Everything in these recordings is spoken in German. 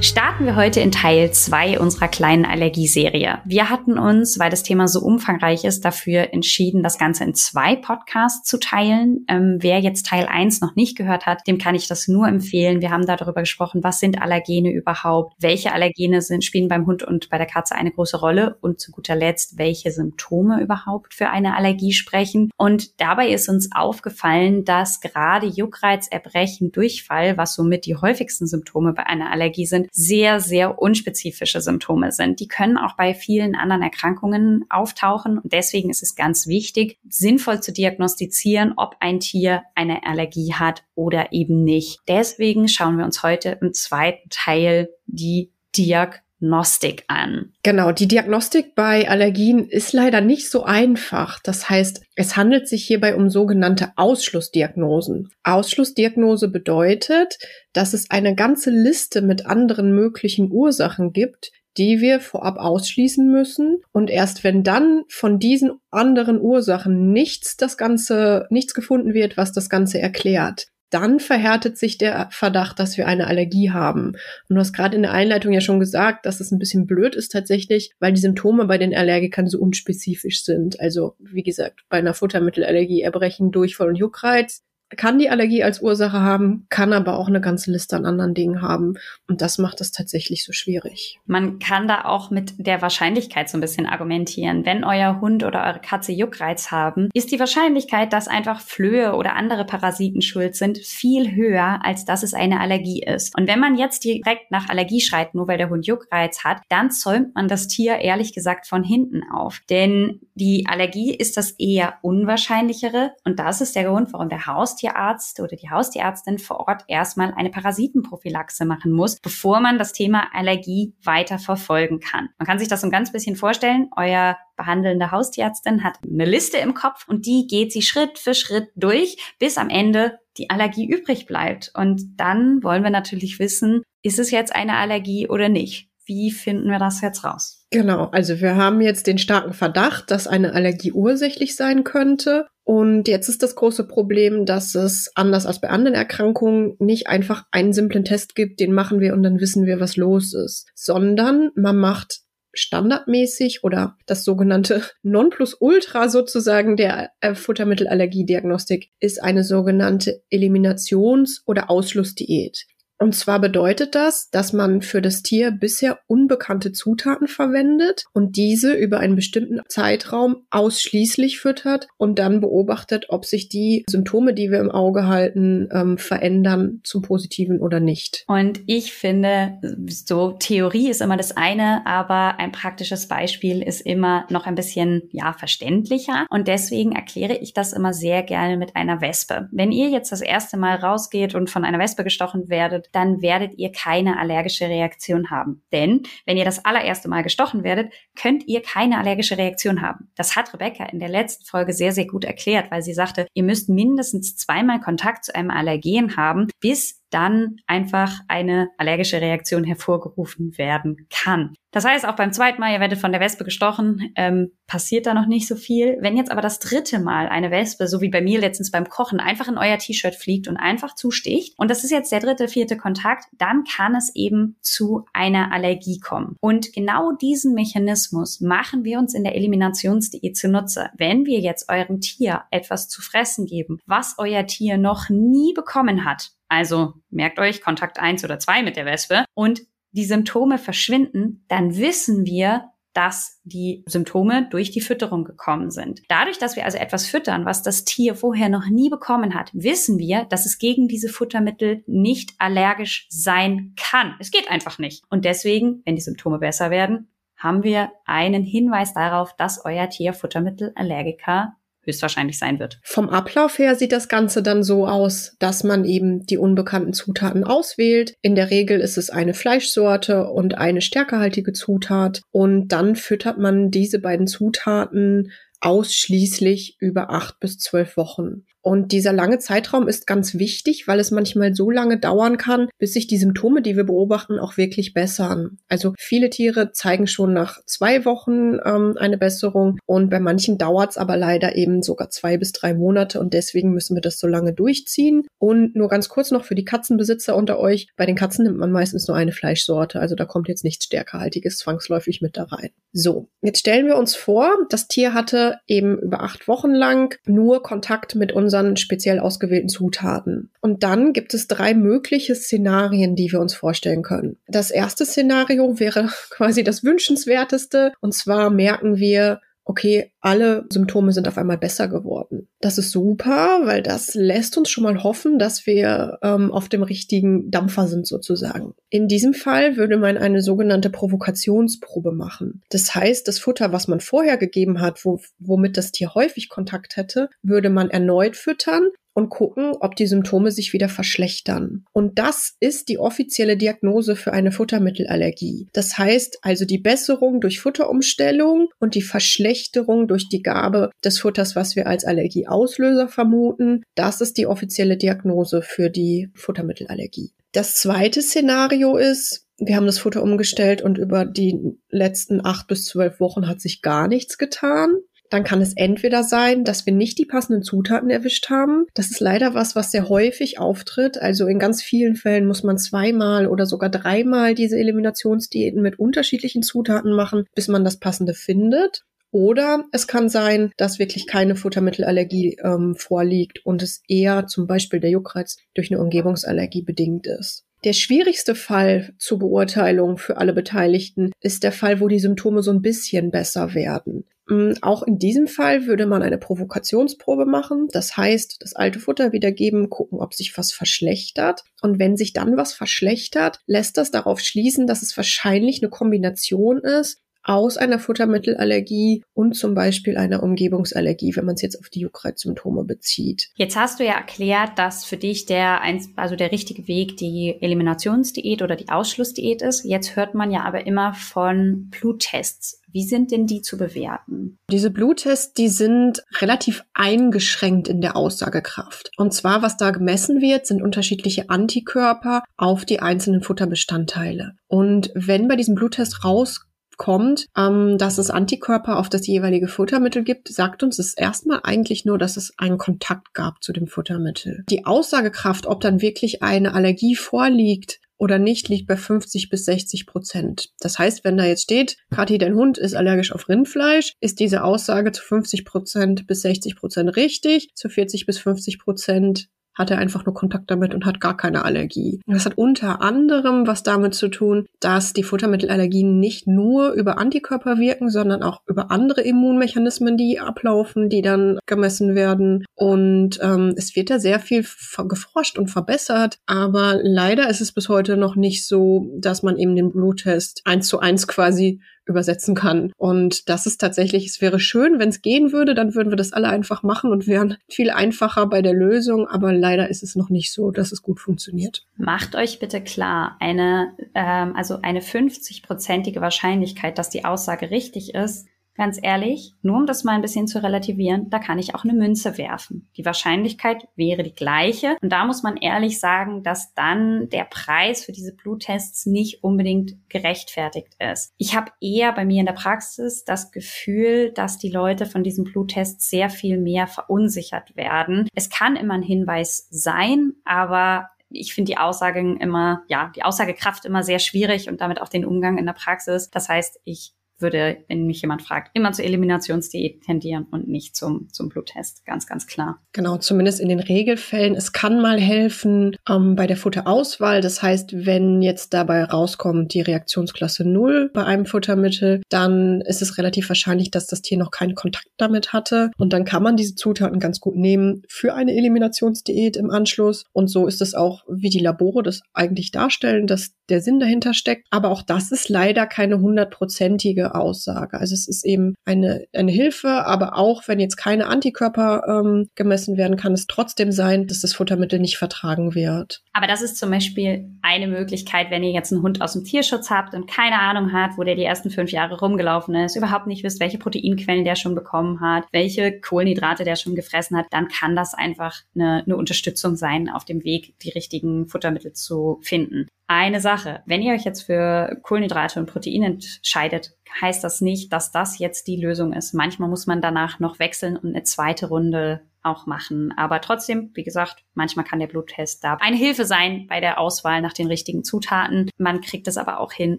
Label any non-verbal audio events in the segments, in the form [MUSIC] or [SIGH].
Starten wir heute in Teil 2 unserer kleinen Allergieserie. Wir hatten uns, weil das Thema so umfangreich ist, dafür entschieden, das Ganze in zwei Podcasts zu teilen. Ähm, wer jetzt Teil 1 noch nicht gehört hat, dem kann ich das nur empfehlen. Wir haben darüber gesprochen, was sind Allergene überhaupt, welche Allergene sind, spielen beim Hund und bei der Katze eine große Rolle und zu guter Letzt, welche Symptome überhaupt für eine Allergie sprechen. Und dabei ist uns aufgefallen, dass gerade Juckreiz, Erbrechen, Durchfall, was somit die häufigsten Symptome bei einer Allergie sind, sehr, sehr unspezifische Symptome sind. Die können auch bei vielen anderen Erkrankungen auftauchen. Und deswegen ist es ganz wichtig, sinnvoll zu diagnostizieren, ob ein Tier eine Allergie hat oder eben nicht. Deswegen schauen wir uns heute im zweiten Teil die Diagnostik Diagnostik an. Genau, die Diagnostik bei Allergien ist leider nicht so einfach. Das heißt, es handelt sich hierbei um sogenannte Ausschlussdiagnosen. Ausschlussdiagnose bedeutet, dass es eine ganze Liste mit anderen möglichen Ursachen gibt, die wir vorab ausschließen müssen. Und erst wenn dann von diesen anderen Ursachen nichts das Ganze, nichts gefunden wird, was das Ganze erklärt, dann verhärtet sich der Verdacht, dass wir eine Allergie haben. Und du hast gerade in der Einleitung ja schon gesagt, dass es ein bisschen blöd ist tatsächlich, weil die Symptome bei den Allergikern so unspezifisch sind. Also wie gesagt, bei einer Futtermittelallergie Erbrechen, Durchfall und Juckreiz kann die Allergie als Ursache haben, kann aber auch eine ganze Liste an anderen Dingen haben. Und das macht es tatsächlich so schwierig. Man kann da auch mit der Wahrscheinlichkeit so ein bisschen argumentieren. Wenn euer Hund oder eure Katze Juckreiz haben, ist die Wahrscheinlichkeit, dass einfach Flöhe oder andere Parasiten schuld sind, viel höher, als dass es eine Allergie ist. Und wenn man jetzt direkt nach Allergie schreit, nur weil der Hund Juckreiz hat, dann zäumt man das Tier ehrlich gesagt von hinten auf. Denn die Allergie ist das eher unwahrscheinlichere. Und das ist der Grund, warum der Haus Haustierarzt oder die Haustierärztin vor Ort erstmal eine Parasitenprophylaxe machen muss, bevor man das Thema Allergie weiter verfolgen kann. Man kann sich das so ein ganz bisschen vorstellen. Euer behandelnde Haustierärztin hat eine Liste im Kopf und die geht sie Schritt für Schritt durch, bis am Ende die Allergie übrig bleibt. Und dann wollen wir natürlich wissen, ist es jetzt eine Allergie oder nicht? Wie finden wir das jetzt raus? Genau, also wir haben jetzt den starken Verdacht, dass eine Allergie ursächlich sein könnte. Und jetzt ist das große Problem, dass es anders als bei anderen Erkrankungen nicht einfach einen simplen Test gibt, den machen wir und dann wissen wir, was los ist, sondern man macht standardmäßig oder das sogenannte [LAUGHS] Nonplusultra sozusagen der Futtermittelallergiediagnostik ist eine sogenannte Eliminations- oder Ausschlussdiät. Und zwar bedeutet das, dass man für das Tier bisher unbekannte Zutaten verwendet und diese über einen bestimmten Zeitraum ausschließlich füttert und dann beobachtet, ob sich die Symptome, die wir im Auge halten, ähm, verändern zum Positiven oder nicht. Und ich finde, so Theorie ist immer das eine, aber ein praktisches Beispiel ist immer noch ein bisschen, ja, verständlicher. Und deswegen erkläre ich das immer sehr gerne mit einer Wespe. Wenn ihr jetzt das erste Mal rausgeht und von einer Wespe gestochen werdet, dann werdet ihr keine allergische Reaktion haben. Denn wenn ihr das allererste Mal gestochen werdet, könnt ihr keine allergische Reaktion haben. Das hat Rebecca in der letzten Folge sehr, sehr gut erklärt, weil sie sagte, ihr müsst mindestens zweimal Kontakt zu einem Allergen haben, bis dann einfach eine allergische Reaktion hervorgerufen werden kann. Das heißt, auch beim zweiten Mal, ihr werdet von der Wespe gestochen, ähm, passiert da noch nicht so viel. Wenn jetzt aber das dritte Mal eine Wespe, so wie bei mir letztens beim Kochen, einfach in euer T-Shirt fliegt und einfach zusticht, und das ist jetzt der dritte, vierte Kontakt, dann kann es eben zu einer Allergie kommen. Und genau diesen Mechanismus machen wir uns in der Eliminationsdiät zunutze. Wenn wir jetzt eurem Tier etwas zu fressen geben, was euer Tier noch nie bekommen hat, also merkt euch Kontakt eins oder zwei mit der Wespe und die Symptome verschwinden, dann wissen wir, dass die Symptome durch die Fütterung gekommen sind. Dadurch, dass wir also etwas füttern, was das Tier vorher noch nie bekommen hat, wissen wir, dass es gegen diese Futtermittel nicht allergisch sein kann. Es geht einfach nicht. Und deswegen, wenn die Symptome besser werden, haben wir einen Hinweis darauf, dass euer Tier Futtermittelallergiker höchstwahrscheinlich sein wird. Vom Ablauf her sieht das Ganze dann so aus, dass man eben die unbekannten Zutaten auswählt. In der Regel ist es eine Fleischsorte und eine stärkehaltige Zutat und dann füttert man diese beiden Zutaten ausschließlich über acht bis zwölf Wochen. Und dieser lange Zeitraum ist ganz wichtig, weil es manchmal so lange dauern kann, bis sich die Symptome, die wir beobachten, auch wirklich bessern. Also viele Tiere zeigen schon nach zwei Wochen ähm, eine Besserung und bei manchen dauert es aber leider eben sogar zwei bis drei Monate und deswegen müssen wir das so lange durchziehen. Und nur ganz kurz noch für die Katzenbesitzer unter euch. Bei den Katzen nimmt man meistens nur eine Fleischsorte, also da kommt jetzt nichts stärkerhaltiges zwangsläufig mit da rein. So, jetzt stellen wir uns vor, das Tier hatte eben über acht Wochen lang nur Kontakt mit unserem unseren speziell ausgewählten Zutaten. Und dann gibt es drei mögliche Szenarien, die wir uns vorstellen können. Das erste Szenario wäre [LAUGHS] quasi das wünschenswerteste. Und zwar merken wir, okay, alle Symptome sind auf einmal besser geworden. Das ist super, weil das lässt uns schon mal hoffen, dass wir ähm, auf dem richtigen Dampfer sind sozusagen. In diesem Fall würde man eine sogenannte Provokationsprobe machen. Das heißt, das Futter, was man vorher gegeben hat, wo, womit das Tier häufig Kontakt hätte, würde man erneut füttern und gucken, ob die Symptome sich wieder verschlechtern. Und das ist die offizielle Diagnose für eine Futtermittelallergie. Das heißt also die Besserung durch Futterumstellung und die Verschlechterung durch die Gabe des Futters, was wir als Allergieauslöser vermuten. Das ist die offizielle Diagnose für die Futtermittelallergie. Das zweite Szenario ist, wir haben das Futter umgestellt und über die letzten acht bis zwölf Wochen hat sich gar nichts getan dann kann es entweder sein, dass wir nicht die passenden Zutaten erwischt haben. Das ist leider was, was sehr häufig auftritt. Also in ganz vielen Fällen muss man zweimal oder sogar dreimal diese Eliminationsdiäten mit unterschiedlichen Zutaten machen, bis man das passende findet. Oder es kann sein, dass wirklich keine Futtermittelallergie ähm, vorliegt und es eher zum Beispiel der Juckreiz durch eine Umgebungsallergie bedingt ist. Der schwierigste Fall zur Beurteilung für alle Beteiligten ist der Fall, wo die Symptome so ein bisschen besser werden. Mm, auch in diesem Fall würde man eine Provokationsprobe machen. Das heißt, das alte Futter wiedergeben, gucken, ob sich was verschlechtert. Und wenn sich dann was verschlechtert, lässt das darauf schließen, dass es wahrscheinlich eine Kombination ist aus einer Futtermittelallergie und zum Beispiel einer Umgebungsallergie, wenn man es jetzt auf die Juckreizsymptome bezieht. Jetzt hast du ja erklärt, dass für dich der, also der richtige Weg die Eliminationsdiät oder die Ausschlussdiät ist. Jetzt hört man ja aber immer von Bluttests. Wie sind denn die zu bewerten? Diese Bluttests, die sind relativ eingeschränkt in der Aussagekraft. Und zwar, was da gemessen wird, sind unterschiedliche Antikörper auf die einzelnen Futterbestandteile. Und wenn bei diesem Bluttest raus kommt, ähm, dass es Antikörper auf das jeweilige Futtermittel gibt, sagt uns es erstmal eigentlich nur, dass es einen Kontakt gab zu dem Futtermittel. Die Aussagekraft, ob dann wirklich eine Allergie vorliegt, oder nicht, liegt bei 50 bis 60 Prozent. Das heißt, wenn da jetzt steht, Kathi, dein Hund ist allergisch auf Rindfleisch, ist diese Aussage zu 50 Prozent bis 60 Prozent richtig, zu 40 bis 50 Prozent hat er einfach nur Kontakt damit und hat gar keine Allergie. Das hat unter anderem was damit zu tun, dass die Futtermittelallergien nicht nur über Antikörper wirken, sondern auch über andere Immunmechanismen, die ablaufen, die dann gemessen werden. Und ähm, es wird da sehr viel geforscht und verbessert, aber leider ist es bis heute noch nicht so, dass man eben den Bluttest eins zu eins quasi übersetzen kann. Und das ist tatsächlich, es wäre schön, wenn es gehen würde, dann würden wir das alle einfach machen und wären viel einfacher bei der Lösung. Aber leider ist es noch nicht so, dass es gut funktioniert. Macht euch bitte klar, eine, ähm, also eine 50-prozentige Wahrscheinlichkeit, dass die Aussage richtig ist, Ganz ehrlich, nur um das mal ein bisschen zu relativieren, da kann ich auch eine Münze werfen. Die Wahrscheinlichkeit wäre die gleiche. Und da muss man ehrlich sagen, dass dann der Preis für diese Bluttests nicht unbedingt gerechtfertigt ist. Ich habe eher bei mir in der Praxis das Gefühl, dass die Leute von diesen Bluttests sehr viel mehr verunsichert werden. Es kann immer ein Hinweis sein, aber ich finde die Aussagen immer, ja, die Aussagekraft immer sehr schwierig und damit auch den Umgang in der Praxis. Das heißt, ich würde, wenn mich jemand fragt, immer zur Eliminationsdiät tendieren und nicht zum, zum Bluttest. Ganz, ganz klar. Genau, zumindest in den Regelfällen. Es kann mal helfen ähm, bei der Futterauswahl. Das heißt, wenn jetzt dabei rauskommt die Reaktionsklasse 0 bei einem Futtermittel, dann ist es relativ wahrscheinlich, dass das Tier noch keinen Kontakt damit hatte. Und dann kann man diese Zutaten ganz gut nehmen für eine Eliminationsdiät im Anschluss. Und so ist es auch, wie die Labore das eigentlich darstellen, dass der Sinn dahinter steckt. Aber auch das ist leider keine hundertprozentige Aussage. Also es ist eben eine, eine Hilfe, aber auch wenn jetzt keine Antikörper ähm, gemessen werden, kann es trotzdem sein, dass das Futtermittel nicht vertragen wird. Aber das ist zum Beispiel eine Möglichkeit, wenn ihr jetzt einen Hund aus dem Tierschutz habt und keine Ahnung hat, wo der die ersten fünf Jahre rumgelaufen ist, überhaupt nicht wisst, welche Proteinquellen der schon bekommen hat, welche Kohlenhydrate der schon gefressen hat, dann kann das einfach eine, eine Unterstützung sein auf dem Weg, die richtigen Futtermittel zu finden. Eine Sache, wenn ihr euch jetzt für Kohlenhydrate und Proteine entscheidet, heißt das nicht, dass das jetzt die Lösung ist. Manchmal muss man danach noch wechseln und eine zweite Runde auch machen. Aber trotzdem, wie gesagt, manchmal kann der Bluttest da eine Hilfe sein bei der Auswahl nach den richtigen Zutaten. Man kriegt es aber auch hin,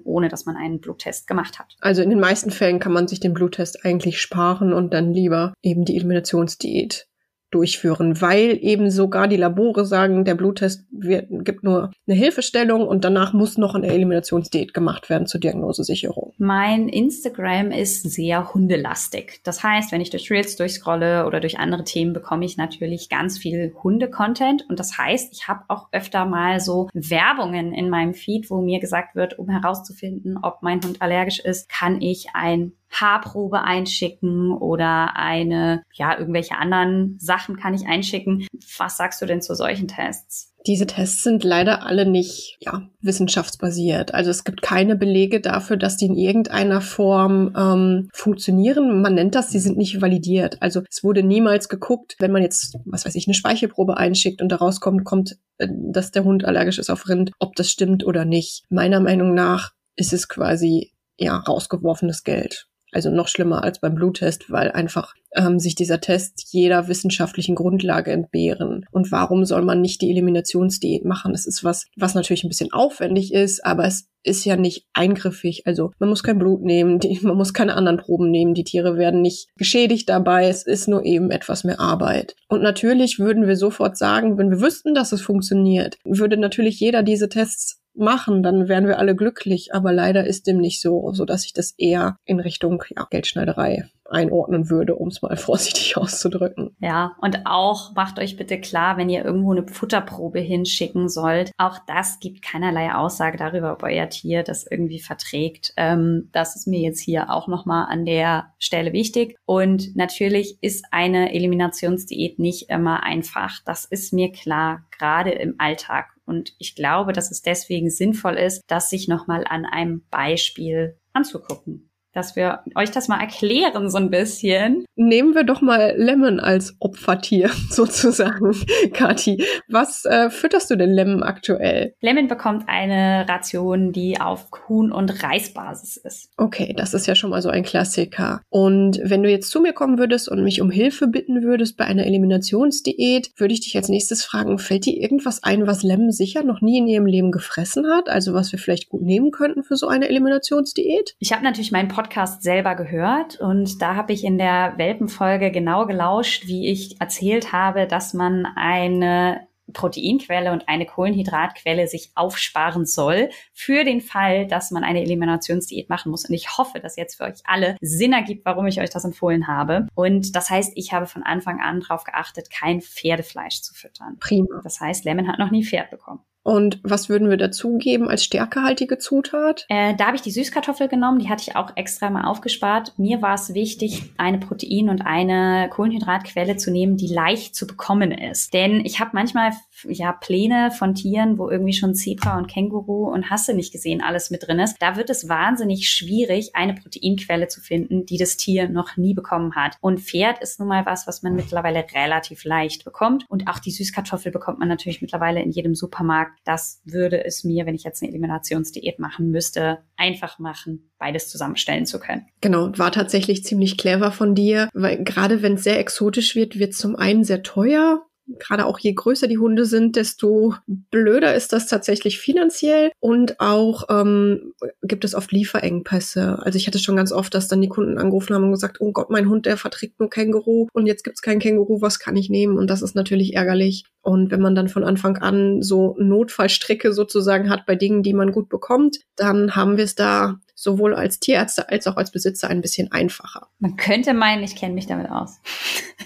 ohne dass man einen Bluttest gemacht hat. Also in den meisten Fällen kann man sich den Bluttest eigentlich sparen und dann lieber eben die Eliminationsdiät durchführen, weil eben sogar die Labore sagen, der Bluttest wird, gibt nur eine Hilfestellung und danach muss noch eine Eliminationsdiät gemacht werden zur Diagnosesicherung. Mein Instagram ist sehr hundelastig. Das heißt, wenn ich durch Reels durchscrolle oder durch andere Themen, bekomme ich natürlich ganz viel Hunde-Content und das heißt, ich habe auch öfter mal so Werbungen in meinem Feed, wo mir gesagt wird, um herauszufinden, ob mein Hund allergisch ist, kann ich ein Haarprobe einschicken oder eine, ja, irgendwelche anderen Sachen kann ich einschicken. Was sagst du denn zu solchen Tests? Diese Tests sind leider alle nicht ja, wissenschaftsbasiert. Also es gibt keine Belege dafür, dass die in irgendeiner Form ähm, funktionieren. Man nennt das, sie sind nicht validiert. Also es wurde niemals geguckt, wenn man jetzt, was weiß ich, eine Speichelprobe einschickt und daraus kommt, kommt, äh, dass der Hund allergisch ist auf Rind, ob das stimmt oder nicht. Meiner Meinung nach ist es quasi ja rausgeworfenes Geld. Also noch schlimmer als beim Bluttest, weil einfach ähm, sich dieser Test jeder wissenschaftlichen Grundlage entbehren. Und warum soll man nicht die Eliminationsdiät machen? Das ist was, was natürlich ein bisschen aufwendig ist, aber es ist ja nicht eingriffig. Also man muss kein Blut nehmen, die, [LAUGHS] man muss keine anderen Proben nehmen. Die Tiere werden nicht geschädigt dabei. Es ist nur eben etwas mehr Arbeit. Und natürlich würden wir sofort sagen, wenn wir wüssten, dass es funktioniert, würde natürlich jeder diese Tests machen, dann wären wir alle glücklich. Aber leider ist dem nicht so, so dass ich das eher in Richtung ja, Geldschneiderei einordnen würde, um es mal [LAUGHS] vorsichtig auszudrücken. Ja, und auch macht euch bitte klar, wenn ihr irgendwo eine Futterprobe hinschicken sollt, auch das gibt keinerlei Aussage darüber, ob euer Tier das irgendwie verträgt. Ähm, das ist mir jetzt hier auch nochmal an der Stelle wichtig. Und natürlich ist eine Eliminationsdiät nicht immer einfach. Das ist mir klar, gerade im Alltag. Und ich glaube, dass es deswegen sinnvoll ist, das sich nochmal an einem Beispiel anzugucken dass wir euch das mal erklären so ein bisschen. Nehmen wir doch mal Lemon als Opfertier [LAUGHS] sozusagen, [LAUGHS] Kati. Was äh, fütterst du denn Lemon aktuell? Lemon bekommt eine Ration, die auf Huhn- und Reisbasis ist. Okay, das ist ja schon mal so ein Klassiker. Und wenn du jetzt zu mir kommen würdest und mich um Hilfe bitten würdest bei einer Eliminationsdiät, würde ich dich als nächstes fragen, fällt dir irgendwas ein, was Lemon sicher noch nie in ihrem Leben gefressen hat? Also was wir vielleicht gut nehmen könnten für so eine Eliminationsdiät? Ich habe natürlich meinen Podcast Podcast selber gehört und da habe ich in der Welpenfolge genau gelauscht, wie ich erzählt habe, dass man eine Proteinquelle und eine Kohlenhydratquelle sich aufsparen soll für den Fall, dass man eine Eliminationsdiät machen muss. Und ich hoffe, dass jetzt für euch alle Sinn ergibt, warum ich euch das empfohlen habe. Und das heißt, ich habe von Anfang an darauf geachtet, kein Pferdefleisch zu füttern. Prima. Das heißt, Lemon hat noch nie Pferd bekommen. Und was würden wir dazugeben als stärkehaltige Zutat? Äh, da habe ich die Süßkartoffel genommen, die hatte ich auch extra mal aufgespart. Mir war es wichtig, eine Protein- und eine Kohlenhydratquelle zu nehmen, die leicht zu bekommen ist. Denn ich habe manchmal ja Pläne von Tieren, wo irgendwie schon Zebra und Känguru und Hasse nicht gesehen alles mit drin ist. Da wird es wahnsinnig schwierig, eine Proteinquelle zu finden, die das Tier noch nie bekommen hat. Und Pferd ist nun mal was, was man mittlerweile relativ leicht bekommt. Und auch die Süßkartoffel bekommt man natürlich mittlerweile in jedem Supermarkt das würde es mir, wenn ich jetzt eine Eliminationsdiät machen müsste, einfach machen, beides zusammenstellen zu können. Genau, war tatsächlich ziemlich clever von dir, weil gerade wenn es sehr exotisch wird, wird zum einen sehr teuer gerade auch je größer die Hunde sind, desto blöder ist das tatsächlich finanziell und auch ähm, gibt es oft Lieferengpässe. Also ich hatte schon ganz oft, dass dann die Kunden angerufen haben und gesagt, oh Gott, mein Hund, der verträgt nur Känguru und jetzt gibt's kein Känguru, was kann ich nehmen? Und das ist natürlich ärgerlich. Und wenn man dann von Anfang an so Notfallstricke sozusagen hat bei Dingen, die man gut bekommt, dann haben wir es da sowohl als Tierärzte als auch als Besitzer ein bisschen einfacher. Man könnte meinen, ich kenne mich damit aus.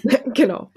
[LAUGHS] genau.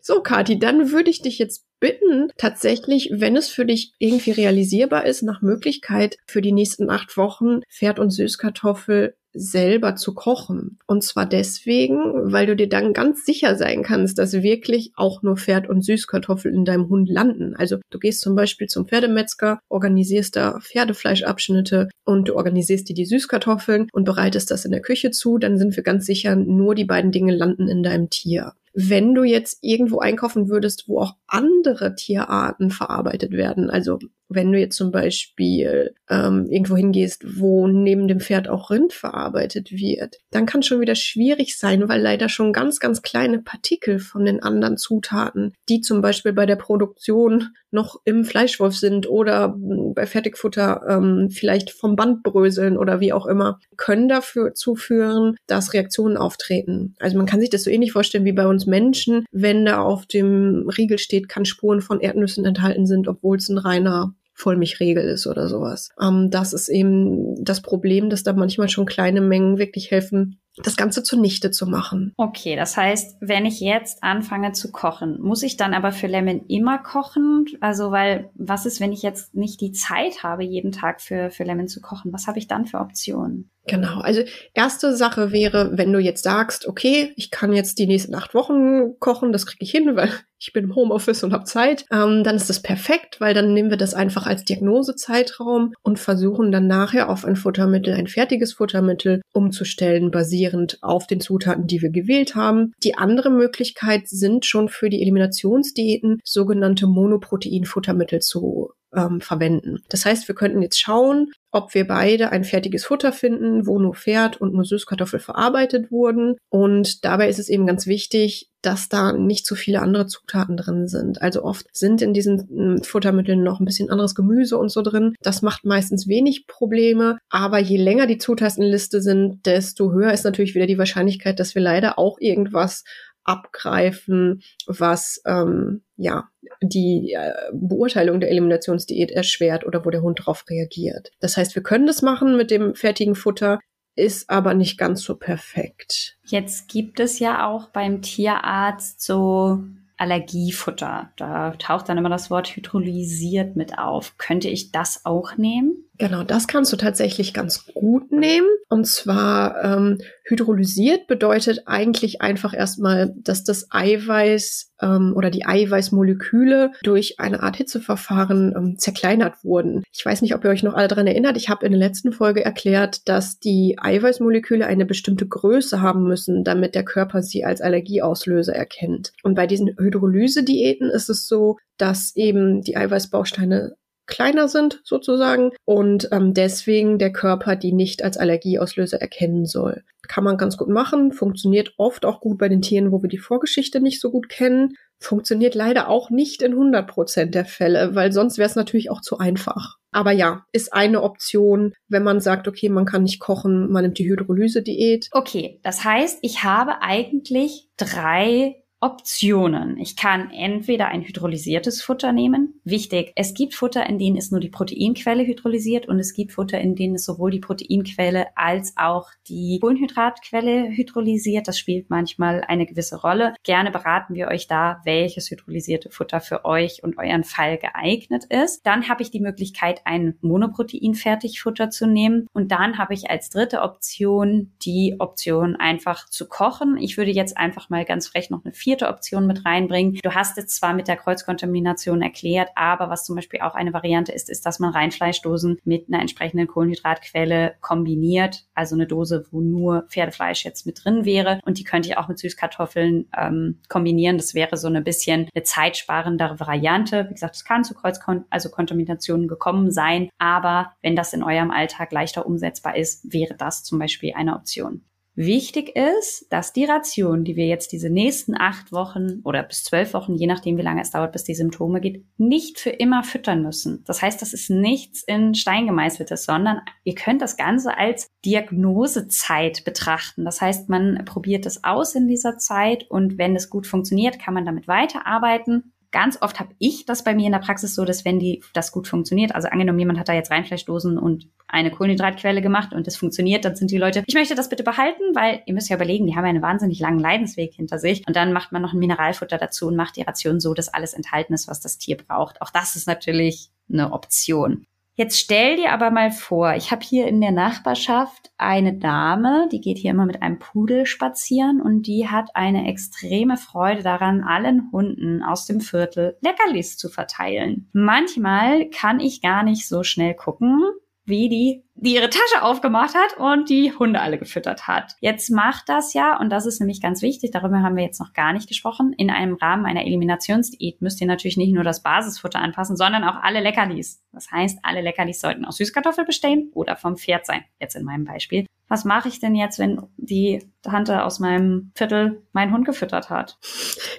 so, Kati, dann würde ich dich jetzt bitten, tatsächlich, wenn es für dich irgendwie realisierbar ist, nach Möglichkeit für die nächsten acht Wochen Pferd und Süßkartoffel selber zu kochen. Und zwar deswegen, weil du dir dann ganz sicher sein kannst, dass wirklich auch nur Pferd und Süßkartoffel in deinem Hund landen. Also du gehst zum Beispiel zum Pferdemetzger, organisierst da Pferdefleischabschnitte und du organisierst dir die Süßkartoffeln und bereitest das in der Küche zu, dann sind wir ganz sicher, nur die beiden Dinge landen in deinem Tier. Wenn du jetzt irgendwo einkaufen würdest, wo auch andere Tierarten verarbeitet werden, also wenn du jetzt zum Beispiel ähm, irgendwo hingehst, wo neben dem Pferd auch Rind verarbeitet wird, dann kann schon wieder schwierig sein, weil leider schon ganz, ganz kleine Partikel von den anderen Zutaten, die zum Beispiel bei der Produktion noch im Fleischwolf sind oder hm, bei Fertigfutter ähm, vielleicht vom Band bröseln oder wie auch immer, können dafür zuführen, dass Reaktionen auftreten. Also man kann sich das so ähnlich vorstellen wie bei uns Menschen, wenn da auf dem Riegel steht, kann Spuren von Erdnüssen enthalten sind, obwohl es ein reiner Vollmilchregel ist oder sowas. Ähm, das ist eben das Problem, dass da manchmal schon kleine Mengen wirklich helfen, das Ganze zunichte zu machen. Okay, das heißt, wenn ich jetzt anfange zu kochen, muss ich dann aber für Lemon immer kochen? Also, weil, was ist, wenn ich jetzt nicht die Zeit habe, jeden Tag für, für Lemon zu kochen? Was habe ich dann für Optionen? Genau, also erste Sache wäre, wenn du jetzt sagst, okay, ich kann jetzt die nächsten acht Wochen kochen, das kriege ich hin, [LAUGHS] weil ich bin im Homeoffice und habe Zeit, ähm, dann ist das perfekt, weil dann nehmen wir das einfach als Diagnosezeitraum und versuchen dann nachher auf ein Futtermittel, ein fertiges Futtermittel umzustellen, basierend auf den Zutaten, die wir gewählt haben. Die andere Möglichkeit sind schon für die Eliminationsdiäten sogenannte Monoprotein-Futtermittel zu ähm, verwenden. Das heißt, wir könnten jetzt schauen, ob wir beide ein fertiges Futter finden, wo nur Pferd und nur Süßkartoffel verarbeitet wurden. Und dabei ist es eben ganz wichtig, dass da nicht zu viele andere Zutaten drin sind. Also oft sind in diesen hm, Futtermitteln noch ein bisschen anderes Gemüse und so drin. Das macht meistens wenig Probleme. Aber je länger die Zutatenliste sind, desto höher ist natürlich wieder die Wahrscheinlichkeit, dass wir leider auch irgendwas abgreifen, was ähm, ja die äh, Beurteilung der Eliminationsdiät erschwert oder wo der Hund darauf reagiert. Das heißt, wir können das machen mit dem fertigen Futter, ist aber nicht ganz so perfekt. Jetzt gibt es ja auch beim Tierarzt so Allergiefutter. Da taucht dann immer das Wort hydrolysiert mit auf. Könnte ich das auch nehmen? Genau, das kannst du tatsächlich ganz gut nehmen. Und zwar ähm, hydrolysiert bedeutet eigentlich einfach erstmal, dass das Eiweiß ähm, oder die Eiweißmoleküle durch eine Art Hitzeverfahren ähm, zerkleinert wurden. Ich weiß nicht, ob ihr euch noch alle daran erinnert. Ich habe in der letzten Folge erklärt, dass die Eiweißmoleküle eine bestimmte Größe haben müssen, damit der Körper sie als Allergieauslöser erkennt. Und bei diesen Hydrolyse-Diäten ist es so, dass eben die Eiweißbausteine kleiner sind sozusagen und ähm, deswegen der Körper die nicht als Allergieauslöser erkennen soll. Kann man ganz gut machen, funktioniert oft auch gut bei den Tieren, wo wir die Vorgeschichte nicht so gut kennen. Funktioniert leider auch nicht in 100 Prozent der Fälle, weil sonst wäre es natürlich auch zu einfach. Aber ja, ist eine Option, wenn man sagt, okay, man kann nicht kochen, man nimmt die Hydrolyse-Diät. Okay, das heißt, ich habe eigentlich drei Optionen. Ich kann entweder ein hydrolysiertes Futter nehmen. Wichtig, es gibt Futter, in denen ist nur die Proteinquelle hydrolysiert und es gibt Futter, in denen ist sowohl die Proteinquelle als auch die Kohlenhydratquelle hydrolysiert. Das spielt manchmal eine gewisse Rolle. Gerne beraten wir euch da, welches hydrolysierte Futter für euch und euren Fall geeignet ist. Dann habe ich die Möglichkeit, ein Monoprotein-Fertigfutter zu nehmen und dann habe ich als dritte Option die Option einfach zu kochen. Ich würde jetzt einfach mal ganz frech noch eine Option mit reinbringen. Du hast es zwar mit der Kreuzkontamination erklärt, aber was zum Beispiel auch eine Variante ist, ist, dass man Reinfleischdosen mit einer entsprechenden Kohlenhydratquelle kombiniert. Also eine Dose, wo nur Pferdefleisch jetzt mit drin wäre. Und die könnte ich auch mit Süßkartoffeln ähm, kombinieren. Das wäre so ein bisschen eine zeitsparendere Variante. Wie gesagt, es kann zu Kreuzkon also gekommen sein. Aber wenn das in eurem Alltag leichter umsetzbar ist, wäre das zum Beispiel eine Option. Wichtig ist, dass die Ration, die wir jetzt diese nächsten acht Wochen oder bis zwölf Wochen, je nachdem wie lange es dauert, bis die Symptome geht, nicht für immer füttern müssen. Das heißt, das ist nichts in Stein gemeißeltes, sondern ihr könnt das Ganze als Diagnosezeit betrachten. Das heißt, man probiert es aus in dieser Zeit und wenn es gut funktioniert, kann man damit weiterarbeiten ganz oft habe ich das bei mir in der Praxis so, dass wenn die das gut funktioniert, also angenommen, jemand hat da jetzt Reinfleischdosen und eine Kohlenhydratquelle gemacht und das funktioniert, dann sind die Leute, ich möchte das bitte behalten, weil ihr müsst ja überlegen, die haben einen wahnsinnig langen Leidensweg hinter sich und dann macht man noch ein Mineralfutter dazu und macht die Ration so, dass alles enthalten ist, was das Tier braucht. Auch das ist natürlich eine Option. Jetzt stell dir aber mal vor, ich habe hier in der Nachbarschaft eine Dame, die geht hier immer mit einem Pudel spazieren und die hat eine extreme Freude daran, allen Hunden aus dem Viertel Leckerlis zu verteilen. Manchmal kann ich gar nicht so schnell gucken, wie die, die ihre Tasche aufgemacht hat und die Hunde alle gefüttert hat. Jetzt macht das ja, und das ist nämlich ganz wichtig, darüber haben wir jetzt noch gar nicht gesprochen, in einem Rahmen einer Eliminationsdiät müsst ihr natürlich nicht nur das Basisfutter anpassen, sondern auch alle Leckerlis. Das heißt, alle Leckerlis sollten aus Süßkartoffel bestehen oder vom Pferd sein, jetzt in meinem Beispiel was mache ich denn jetzt, wenn die Tante aus meinem Viertel meinen Hund gefüttert hat?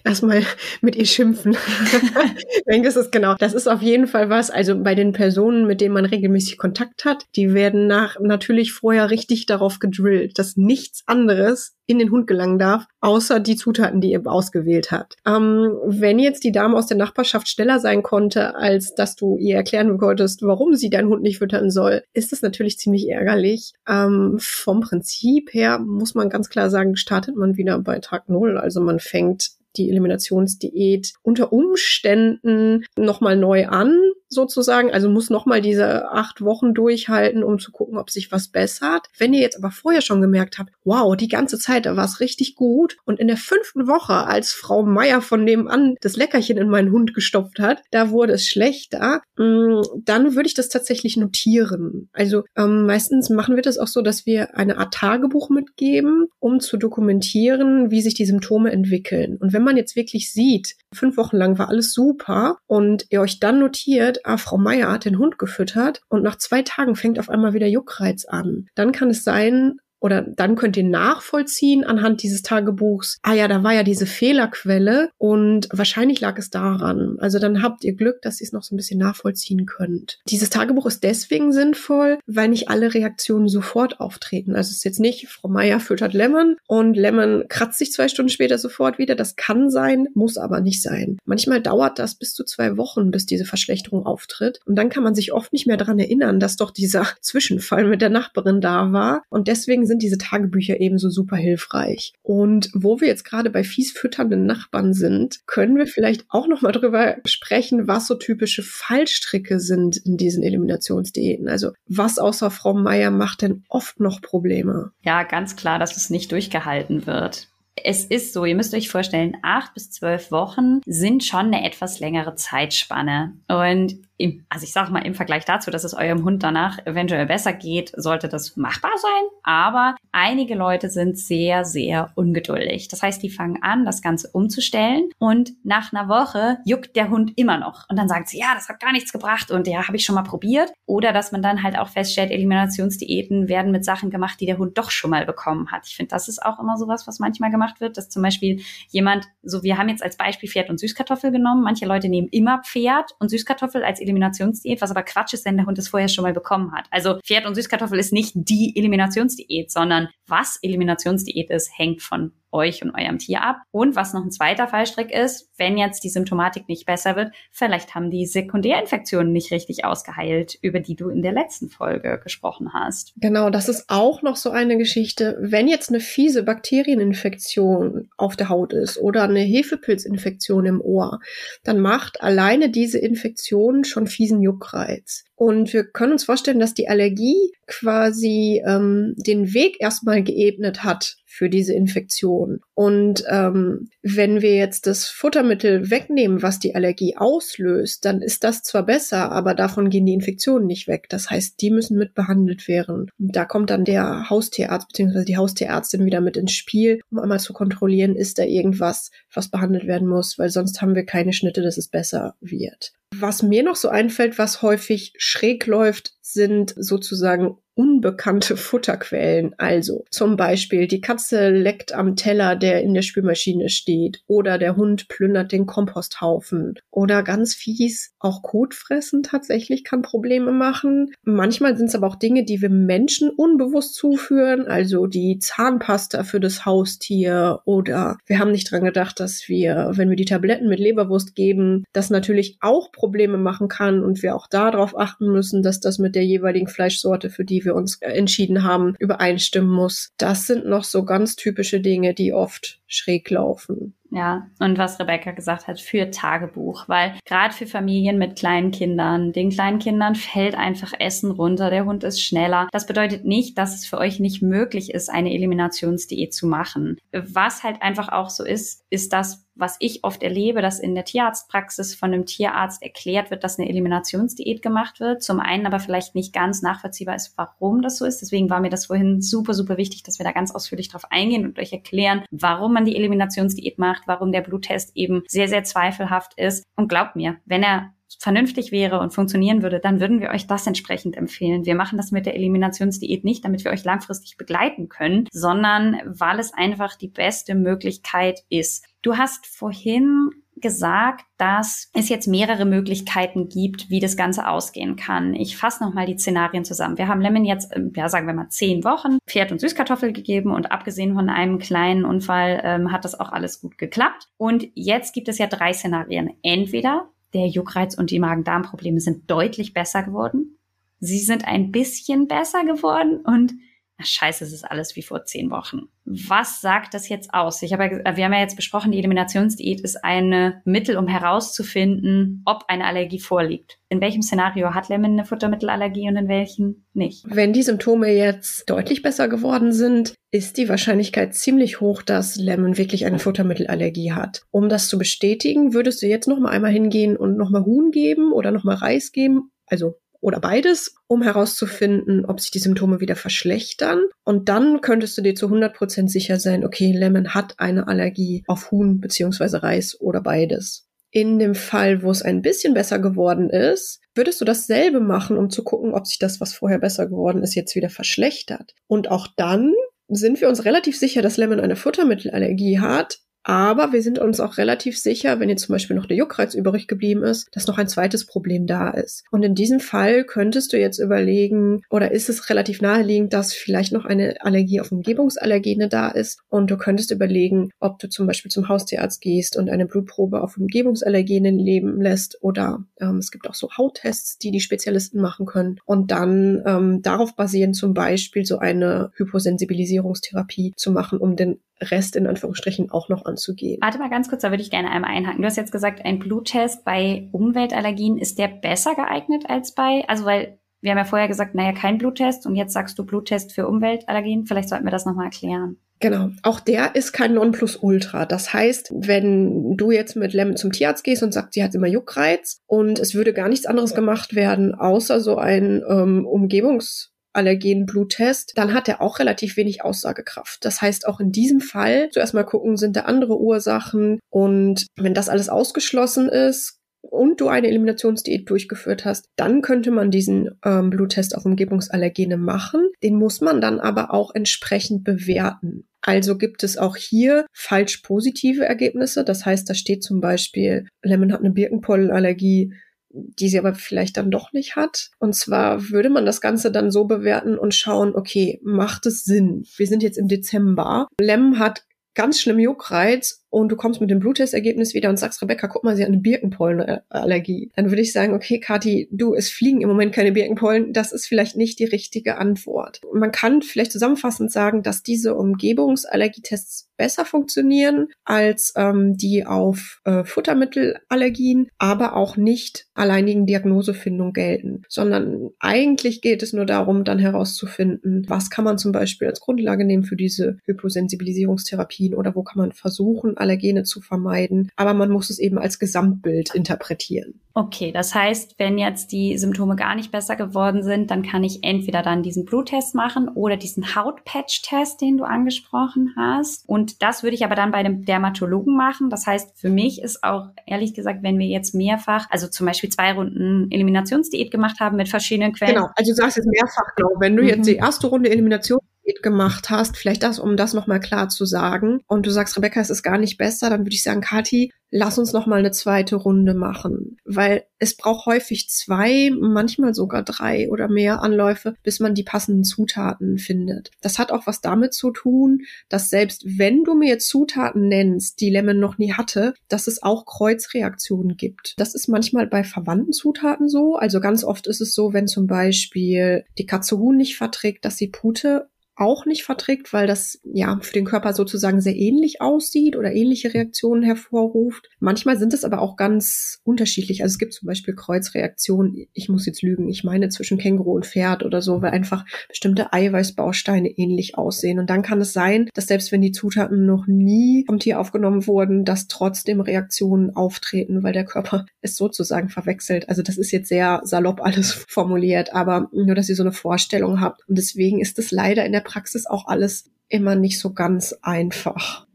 Erstmal mit ihr schimpfen. [LAUGHS] ich denke, das ist genau. Das ist auf jeden Fall was. Also bei den Personen, mit denen man regelmäßig Kontakt hat, die werden nach natürlich vorher richtig darauf gedrillt, dass nichts anderes in den Hund gelangen darf, außer die Zutaten, die ihr ausgewählt hat. Ähm, wenn jetzt die Dame aus der Nachbarschaft schneller sein konnte, als dass du ihr erklären konntest, warum sie deinen Hund nicht füttern soll, ist das natürlich ziemlich ärgerlich. Ähm, vom Prinzip her muss man ganz klar sagen, startet man wieder bei Tag Null. Also man fängt die Eliminationsdiät unter Umständen nochmal neu an, sozusagen. Also muss nochmal diese acht Wochen durchhalten, um zu gucken, ob sich was bessert. Wenn ihr jetzt aber vorher schon gemerkt habt, wow, die ganze Zeit, da war es richtig gut. Und in der fünften Woche, als Frau Meier von nebenan das Leckerchen in meinen Hund gestopft hat, da wurde es schlechter, mm, dann würde ich das tatsächlich notieren. Also ähm, meistens machen wir das auch so, dass wir eine Art Tagebuch mitgeben, um zu dokumentieren, wie sich die Symptome entwickeln. Und wenn man jetzt wirklich sieht, fünf Wochen lang war alles super und ihr euch dann notiert, ah, Frau Meier hat den Hund gefüttert und nach zwei Tagen fängt auf einmal wieder Juckreiz an. Dann kann es sein, oder dann könnt ihr nachvollziehen anhand dieses Tagebuchs, ah ja, da war ja diese Fehlerquelle und wahrscheinlich lag es daran. Also dann habt ihr Glück, dass ihr es noch so ein bisschen nachvollziehen könnt. Dieses Tagebuch ist deswegen sinnvoll, weil nicht alle Reaktionen sofort auftreten. Also es ist jetzt nicht, Frau Meier füttert Lemon und Lemon kratzt sich zwei Stunden später sofort wieder. Das kann sein, muss aber nicht sein. Manchmal dauert das bis zu zwei Wochen, bis diese Verschlechterung auftritt. Und dann kann man sich oft nicht mehr daran erinnern, dass doch dieser [LAUGHS] Zwischenfall mit der Nachbarin da war. Und deswegen sind diese Tagebücher ebenso super hilfreich. Und wo wir jetzt gerade bei fies fütternden Nachbarn sind, können wir vielleicht auch noch mal drüber sprechen, was so typische Fallstricke sind in diesen Eliminationsdiäten. Also was außer Frau Meier macht denn oft noch Probleme? Ja, ganz klar, dass es nicht durchgehalten wird. Es ist so, ihr müsst euch vorstellen, acht bis zwölf Wochen sind schon eine etwas längere Zeitspanne. Und im, also ich sage mal im Vergleich dazu, dass es eurem Hund danach eventuell besser geht, sollte das machbar sein. Aber einige Leute sind sehr, sehr ungeduldig. Das heißt, die fangen an, das Ganze umzustellen und nach einer Woche juckt der Hund immer noch. Und dann sagt sie, ja, das hat gar nichts gebracht und ja, habe ich schon mal probiert. Oder dass man dann halt auch feststellt, Eliminationsdiäten werden mit Sachen gemacht, die der Hund doch schon mal bekommen hat. Ich finde, das ist auch immer sowas, was manchmal gemacht wird, dass zum Beispiel jemand, so wir haben jetzt als Beispiel Pferd und Süßkartoffel genommen. Manche Leute nehmen immer Pferd und Süßkartoffel als Eliminationsdiät, was aber Quatsch ist, wenn der Hund es vorher schon mal bekommen hat. Also Pferd und Süßkartoffel ist nicht die Eliminationsdiät, sondern was Eliminationsdiät ist, hängt von euch und eurem Tier ab. Und was noch ein zweiter Fallstrick ist, wenn jetzt die Symptomatik nicht besser wird, vielleicht haben die Sekundärinfektionen nicht richtig ausgeheilt, über die du in der letzten Folge gesprochen hast. Genau, das ist auch noch so eine Geschichte. Wenn jetzt eine fiese Bakterieninfektion auf der Haut ist oder eine Hefepilzinfektion im Ohr, dann macht alleine diese Infektion schon fiesen Juckreiz. Und wir können uns vorstellen, dass die Allergie quasi ähm, den Weg erstmal geebnet hat für diese Infektion. Und ähm, wenn wir jetzt das Futtermittel wegnehmen, was die Allergie auslöst, dann ist das zwar besser, aber davon gehen die Infektionen nicht weg. Das heißt, die müssen mit behandelt werden. Da kommt dann der Haustierarzt bzw. die Haustierärztin wieder mit ins Spiel, um einmal zu kontrollieren, ist da irgendwas, was behandelt werden muss, weil sonst haben wir keine Schnitte, dass es besser wird. Was mir noch so einfällt, was häufig schräg läuft, sind sozusagen unbekannte [LAUGHS] Futterquellen. Also zum Beispiel die Katze leckt am Teller, der in der Spülmaschine steht, oder der Hund plündert den Komposthaufen. Oder ganz fies, auch Kotfressen tatsächlich kann Probleme machen. Manchmal sind es aber auch Dinge, die wir Menschen unbewusst zuführen, also die Zahnpasta für das Haustier oder wir haben nicht dran gedacht, dass wir, wenn wir die Tabletten mit Leberwurst geben, das natürlich auch Probleme machen kann und wir auch darauf achten müssen, dass das mit der jeweiligen Fleischsorte, für die wir uns entschieden haben, übereinstimmen muss. Das sind noch so ganz typische Dinge, die oft schräg laufen. Ja, und was Rebecca gesagt hat, für Tagebuch, weil gerade für Familien mit kleinen Kindern, den kleinen Kindern fällt einfach Essen runter, der Hund ist schneller. Das bedeutet nicht, dass es für euch nicht möglich ist, eine Eliminationsdiät zu machen. Was halt einfach auch so ist, ist das, was ich oft erlebe, dass in der Tierarztpraxis von einem Tierarzt erklärt wird, dass eine Eliminationsdiät gemacht wird. Zum einen aber vielleicht nicht ganz nachvollziehbar ist, warum das so ist. Deswegen war mir das vorhin super, super wichtig, dass wir da ganz ausführlich drauf eingehen und euch erklären, warum man die Eliminationsdiät macht, warum der Bluttest eben sehr, sehr zweifelhaft ist. Und glaubt mir, wenn er vernünftig wäre und funktionieren würde, dann würden wir euch das entsprechend empfehlen. Wir machen das mit der Eliminationsdiät nicht, damit wir euch langfristig begleiten können, sondern weil es einfach die beste Möglichkeit ist. Du hast vorhin gesagt, dass es jetzt mehrere Möglichkeiten gibt, wie das Ganze ausgehen kann. Ich fasse nochmal die Szenarien zusammen. Wir haben Lemon jetzt, ähm, ja, sagen wir mal, zehn Wochen Pferd und Süßkartoffel gegeben und abgesehen von einem kleinen Unfall ähm, hat das auch alles gut geklappt. Und jetzt gibt es ja drei Szenarien. Entweder der Juckreiz und die Magen-Darm-Probleme sind deutlich besser geworden. Sie sind ein bisschen besser geworden und scheiße, es ist alles wie vor zehn Wochen. Was sagt das jetzt aus? Ich habe wir haben ja jetzt besprochen, die Eliminationsdiät ist ein Mittel, um herauszufinden, ob eine Allergie vorliegt. In welchem Szenario hat Lemon eine Futtermittelallergie und in welchen nicht? Wenn die Symptome jetzt deutlich besser geworden sind, ist die Wahrscheinlichkeit ziemlich hoch, dass Lemon wirklich eine Futtermittelallergie hat. Um das zu bestätigen, würdest du jetzt noch mal einmal hingehen und noch mal Huhn geben oder noch mal Reis geben, also oder beides, um herauszufinden, ob sich die Symptome wieder verschlechtern. Und dann könntest du dir zu 100% sicher sein, okay, Lemon hat eine Allergie auf Huhn beziehungsweise Reis oder beides. In dem Fall, wo es ein bisschen besser geworden ist, würdest du dasselbe machen, um zu gucken, ob sich das, was vorher besser geworden ist, jetzt wieder verschlechtert. Und auch dann sind wir uns relativ sicher, dass Lemon eine Futtermittelallergie hat, aber wir sind uns auch relativ sicher, wenn jetzt zum Beispiel noch der Juckreiz übrig geblieben ist, dass noch ein zweites Problem da ist. Und in diesem Fall könntest du jetzt überlegen, oder ist es relativ naheliegend, dass vielleicht noch eine Allergie auf Umgebungsallergene da ist. Und du könntest überlegen, ob du zum Beispiel zum Haustierarzt gehst und eine Blutprobe auf Umgebungsallergene leben lässt. Oder ähm, es gibt auch so Hauttests, die die Spezialisten machen können. Und dann ähm, darauf basieren zum Beispiel so eine Hyposensibilisierungstherapie zu machen, um den Rest in Anführungsstrichen auch noch anzugehen. Warte mal ganz kurz, da würde ich gerne einmal einhaken. Du hast jetzt gesagt, ein Bluttest bei Umweltallergien, ist der besser geeignet als bei, also weil wir haben ja vorher gesagt, naja, kein Bluttest und jetzt sagst du Bluttest für Umweltallergien. Vielleicht sollten wir das nochmal erklären. Genau. Auch der ist kein Nonplusultra. Das heißt, wenn du jetzt mit Lemon zum Tierarzt gehst und sagst, sie hat immer Juckreiz und es würde gar nichts anderes gemacht werden, außer so ein ähm, Umgebungs Allergen-Bluttest, dann hat er auch relativ wenig Aussagekraft. Das heißt, auch in diesem Fall zuerst mal gucken, sind da andere Ursachen und wenn das alles ausgeschlossen ist, und du eine Eliminationsdiät durchgeführt hast, dann könnte man diesen ähm, Bluttest auf Umgebungsallergene machen. Den muss man dann aber auch entsprechend bewerten. Also gibt es auch hier falsch positive Ergebnisse. Das heißt, da steht zum Beispiel, Lemon hat eine Birkenpollenallergie die sie aber vielleicht dann doch nicht hat. Und zwar würde man das Ganze dann so bewerten und schauen, okay, macht es Sinn? Wir sind jetzt im Dezember. Lem hat ganz schlimm Juckreiz und du kommst mit dem Bluttestergebnis wieder und sagst, Rebecca, guck mal, sie hat eine Birkenpollenallergie. Dann würde ich sagen, okay, Kathi, du, es fliegen im Moment keine Birkenpollen. Das ist vielleicht nicht die richtige Antwort. Man kann vielleicht zusammenfassend sagen, dass diese Umgebungsallergietests besser funktionieren als ähm, die auf äh, Futtermittelallergien, aber auch nicht alleinigen Diagnosefindung gelten, sondern eigentlich geht es nur darum, dann herauszufinden, was kann man zum Beispiel als Grundlage nehmen für diese Hyposensibilisierungstherapien oder wo kann man versuchen, Allergene zu vermeiden. Aber man muss es eben als Gesamtbild interpretieren. Okay, das heißt, wenn jetzt die Symptome gar nicht besser geworden sind, dann kann ich entweder dann diesen Bluttest machen oder diesen Hautpatch-Test, den du angesprochen hast. Und das würde ich aber dann bei dem Dermatologen machen. Das heißt, für mich ist auch ehrlich gesagt, wenn wir jetzt mehrfach, also zum Beispiel zwei Runden Eliminationsdiät gemacht haben mit verschiedenen Quellen. Genau, also du sagst jetzt mehrfach, genau. Wenn du mhm. jetzt die erste Runde Elimination gemacht hast, vielleicht das, um das nochmal klar zu sagen, und du sagst, Rebecca, es ist gar nicht besser, dann würde ich sagen, Kathi, lass uns noch mal eine zweite Runde machen, weil es braucht häufig zwei, manchmal sogar drei oder mehr Anläufe, bis man die passenden Zutaten findet. Das hat auch was damit zu tun, dass selbst wenn du mir Zutaten nennst, die Lemon noch nie hatte, dass es auch Kreuzreaktionen gibt. Das ist manchmal bei verwandten Zutaten so. Also ganz oft ist es so, wenn zum Beispiel die Katze Huhn nicht verträgt, dass sie Pute auch nicht verträgt, weil das ja für den Körper sozusagen sehr ähnlich aussieht oder ähnliche Reaktionen hervorruft. Manchmal sind es aber auch ganz unterschiedlich. Also es gibt zum Beispiel Kreuzreaktionen. Ich muss jetzt lügen. Ich meine zwischen Känguru und Pferd oder so, weil einfach bestimmte Eiweißbausteine ähnlich aussehen. Und dann kann es sein, dass selbst wenn die Zutaten noch nie vom Tier aufgenommen wurden, dass trotzdem Reaktionen auftreten, weil der Körper es sozusagen verwechselt. Also das ist jetzt sehr salopp [LAUGHS] alles formuliert, aber nur, dass ihr so eine Vorstellung habt. Und deswegen ist es leider in der Praxis auch alles immer nicht so ganz einfach.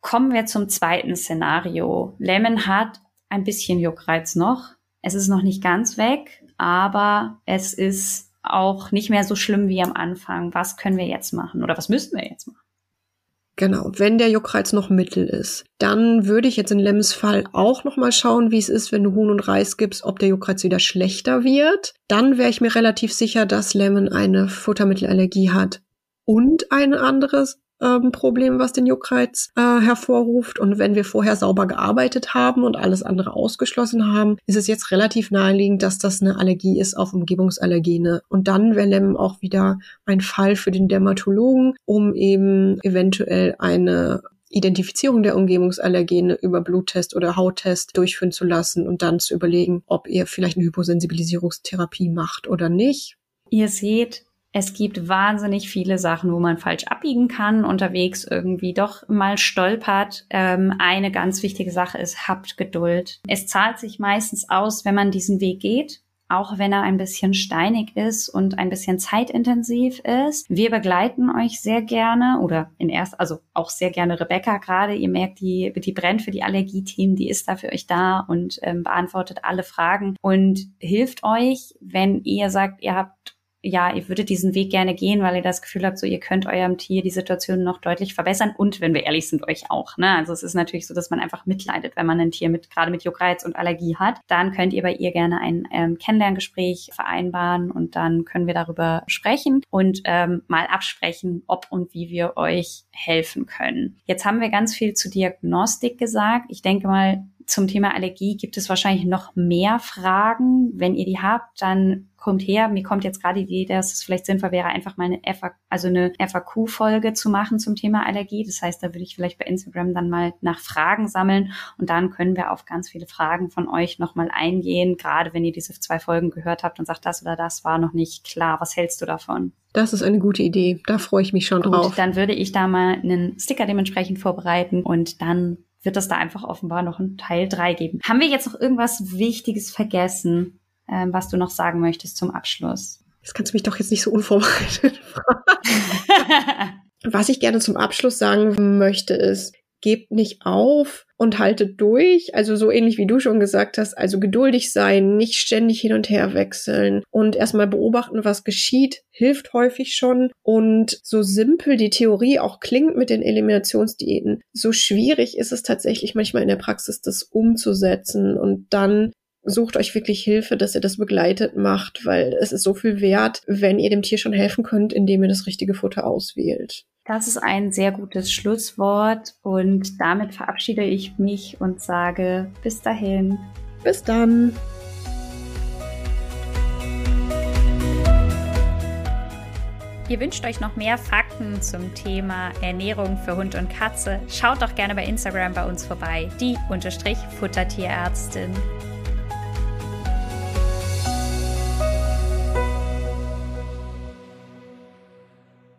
Kommen wir zum zweiten Szenario. Lemon hat ein bisschen Juckreiz noch. Es ist noch nicht ganz weg, aber es ist auch nicht mehr so schlimm wie am Anfang. Was können wir jetzt machen oder was müssten wir jetzt machen? Genau, wenn der Juckreiz noch mittel ist, dann würde ich jetzt in Lems Fall auch noch mal schauen, wie es ist, wenn du Huhn und Reis gibst, ob der Juckreiz wieder schlechter wird. Dann wäre ich mir relativ sicher, dass Lemon eine Futtermittelallergie hat und ein anderes ähm, Problem, was den Juckreiz äh, hervorruft. Und wenn wir vorher sauber gearbeitet haben und alles andere ausgeschlossen haben, ist es jetzt relativ naheliegend, dass das eine Allergie ist auf Umgebungsallergene. Und dann wäre LEM auch wieder ein Fall für den Dermatologen, um eben eventuell eine Identifizierung der Umgebungsallergene über Bluttest oder Hauttest durchführen zu lassen und dann zu überlegen, ob ihr vielleicht eine Hyposensibilisierungstherapie macht oder nicht. Ihr seht, es gibt wahnsinnig viele Sachen, wo man falsch abbiegen kann, unterwegs irgendwie doch mal stolpert. Ähm, eine ganz wichtige Sache ist, habt Geduld. Es zahlt sich meistens aus, wenn man diesen Weg geht auch wenn er ein bisschen steinig ist und ein bisschen zeitintensiv ist. Wir begleiten euch sehr gerne oder in erst, also auch sehr gerne Rebecca gerade. Ihr merkt, die, die brennt für die Allergieteam, die ist da für euch da und ähm, beantwortet alle Fragen und hilft euch, wenn ihr sagt, ihr habt ja, ihr würdet diesen Weg gerne gehen, weil ihr das Gefühl habt, so ihr könnt eurem Tier die Situation noch deutlich verbessern und wenn wir ehrlich sind, euch auch. Ne? Also es ist natürlich so, dass man einfach mitleidet, wenn man ein Tier mit gerade mit Juckreiz und Allergie hat. Dann könnt ihr bei ihr gerne ein ähm, Kennenlerngespräch vereinbaren und dann können wir darüber sprechen und ähm, mal absprechen, ob und wie wir euch helfen können. Jetzt haben wir ganz viel zu Diagnostik gesagt. Ich denke mal, zum Thema Allergie gibt es wahrscheinlich noch mehr Fragen. Wenn ihr die habt, dann kommt her. Mir kommt jetzt gerade die Idee, dass es vielleicht sinnvoll wäre, einfach mal eine FAQ, also eine FAQ-Folge zu machen zum Thema Allergie. Das heißt, da würde ich vielleicht bei Instagram dann mal nach Fragen sammeln und dann können wir auf ganz viele Fragen von euch nochmal eingehen. Gerade wenn ihr diese zwei Folgen gehört habt und sagt, das oder das war noch nicht klar. Was hältst du davon? Das ist eine gute Idee. Da freue ich mich schon Gut, drauf. Dann würde ich da mal einen Sticker dementsprechend vorbereiten und dann wird es da einfach offenbar noch ein Teil 3 geben. Haben wir jetzt noch irgendwas Wichtiges vergessen, ähm, was du noch sagen möchtest zum Abschluss? Das kannst du mich doch jetzt nicht so unvorbereitet [LAUGHS] fragen. [LAUGHS] was ich gerne zum Abschluss sagen möchte, ist, gebt nicht auf und haltet durch. Also so ähnlich wie du schon gesagt hast, also geduldig sein, nicht ständig hin und her wechseln und erstmal beobachten, was geschieht, hilft häufig schon. Und so simpel die Theorie auch klingt mit den Eliminationsdiäten, so schwierig ist es tatsächlich manchmal in der Praxis, das umzusetzen und dann sucht euch wirklich Hilfe, dass ihr das begleitet macht, weil es ist so viel wert, wenn ihr dem Tier schon helfen könnt, indem ihr das richtige Futter auswählt. Das ist ein sehr gutes Schlusswort und damit verabschiede ich mich und sage bis dahin. Bis dann. Ihr wünscht euch noch mehr Fakten zum Thema Ernährung für Hund und Katze? Schaut doch gerne bei Instagram bei uns vorbei, die Unterstrich Futtertierärztin.